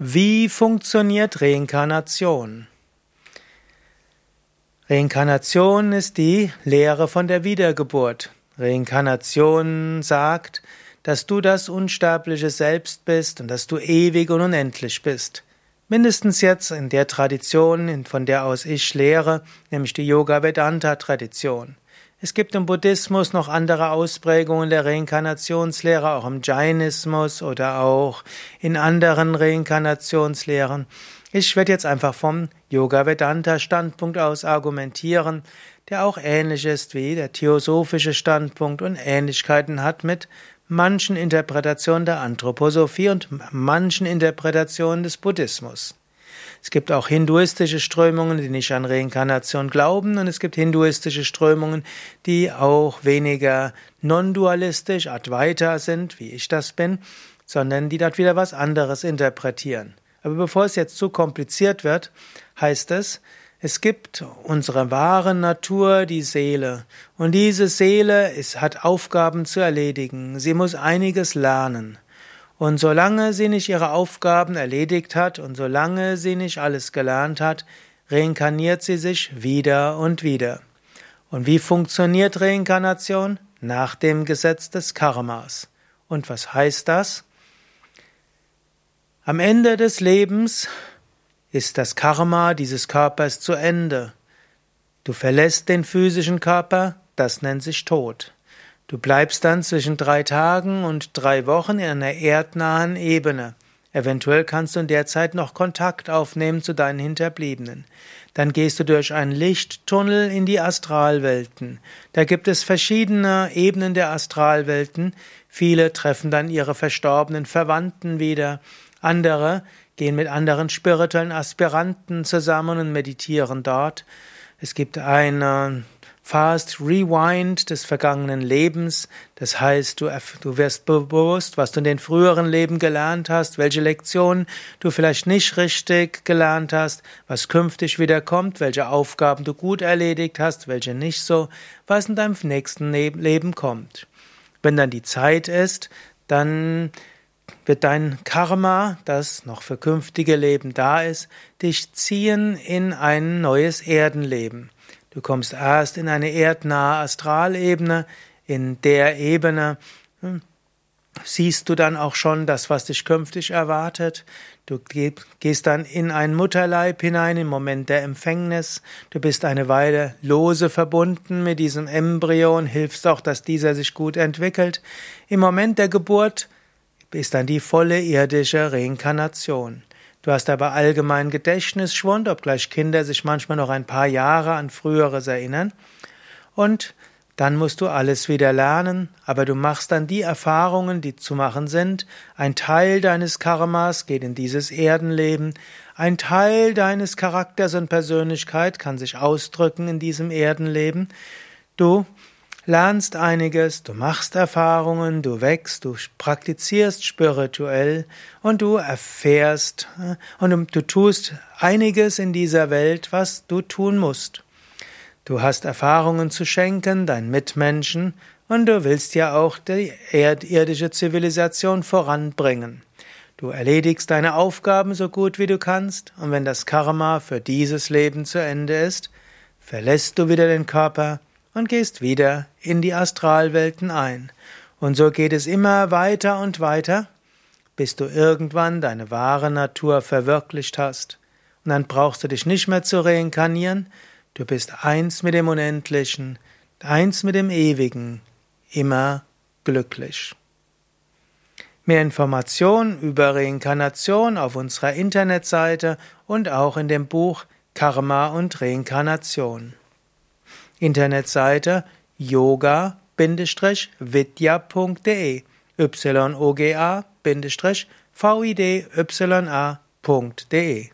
Wie funktioniert Reinkarnation? Reinkarnation ist die Lehre von der Wiedergeburt. Reinkarnation sagt, dass du das unsterbliche Selbst bist und dass du ewig und unendlich bist. Mindestens jetzt in der Tradition, von der aus ich lehre, nämlich die Yoga-Vedanta-Tradition. Es gibt im Buddhismus noch andere Ausprägungen der Reinkarnationslehre, auch im Jainismus oder auch in anderen Reinkarnationslehren. Ich werde jetzt einfach vom Yoga Vedanta Standpunkt aus argumentieren, der auch ähnlich ist wie der theosophische Standpunkt und Ähnlichkeiten hat mit manchen Interpretationen der Anthroposophie und manchen Interpretationen des Buddhismus. Es gibt auch hinduistische Strömungen, die nicht an Reinkarnation glauben, und es gibt hinduistische Strömungen, die auch weniger non-dualistisch, Advaita sind, wie ich das bin, sondern die dort wieder was anderes interpretieren. Aber bevor es jetzt zu kompliziert wird, heißt es, es gibt unsere wahre Natur, die Seele. Und diese Seele ist, hat Aufgaben zu erledigen. Sie muss einiges lernen. Und solange sie nicht ihre Aufgaben erledigt hat und solange sie nicht alles gelernt hat, reinkarniert sie sich wieder und wieder. Und wie funktioniert Reinkarnation? Nach dem Gesetz des Karmas. Und was heißt das? Am Ende des Lebens ist das Karma dieses Körpers zu Ende. Du verlässt den physischen Körper, das nennt sich Tod. Du bleibst dann zwischen drei Tagen und drei Wochen in einer erdnahen Ebene. Eventuell kannst du in der Zeit noch Kontakt aufnehmen zu deinen Hinterbliebenen. Dann gehst du durch einen Lichttunnel in die Astralwelten. Da gibt es verschiedene Ebenen der Astralwelten. Viele treffen dann ihre verstorbenen Verwandten wieder. Andere gehen mit anderen spirituellen Aspiranten zusammen und meditieren dort. Es gibt eine Fast Rewind des vergangenen Lebens. Das heißt, du, du wirst bewusst, was du in den früheren Leben gelernt hast, welche Lektionen du vielleicht nicht richtig gelernt hast, was künftig wieder kommt, welche Aufgaben du gut erledigt hast, welche nicht so, was in deinem nächsten Leben kommt. Wenn dann die Zeit ist, dann wird dein Karma, das noch für künftige Leben da ist, dich ziehen in ein neues Erdenleben. Du kommst erst in eine erdnahe Astralebene, in der Ebene hm, siehst du dann auch schon das, was dich künftig erwartet. Du gehst dann in ein Mutterleib hinein im Moment der Empfängnis. Du bist eine Weile lose verbunden mit diesem Embryo und hilfst auch, dass dieser sich gut entwickelt. Im Moment der Geburt ist dann die volle irdische Reinkarnation. Du hast aber allgemein Gedächtnisschwund, obgleich Kinder sich manchmal noch ein paar Jahre an Früheres erinnern. Und dann musst du alles wieder lernen, aber du machst dann die Erfahrungen, die zu machen sind. Ein Teil deines Karmas geht in dieses Erdenleben. Ein Teil deines Charakters und Persönlichkeit kann sich ausdrücken in diesem Erdenleben. Du lernst einiges, du machst Erfahrungen, du wächst, du praktizierst spirituell und du erfährst äh, und du tust einiges in dieser Welt, was du tun musst. Du hast Erfahrungen zu schenken, deinen Mitmenschen, und du willst ja auch die erdirdische Zivilisation voranbringen. Du erledigst deine Aufgaben so gut wie du kannst, und wenn das Karma für dieses Leben zu Ende ist, verlässt du wieder den Körper und gehst wieder in die Astralwelten ein. Und so geht es immer weiter und weiter, bis du irgendwann deine wahre Natur verwirklicht hast. Und dann brauchst du dich nicht mehr zu reinkarnieren, du bist eins mit dem Unendlichen, eins mit dem Ewigen, immer glücklich. Mehr Informationen über Reinkarnation auf unserer Internetseite und auch in dem Buch Karma und Reinkarnation. Internetseite yoga-vidya.de yoga-vidya.de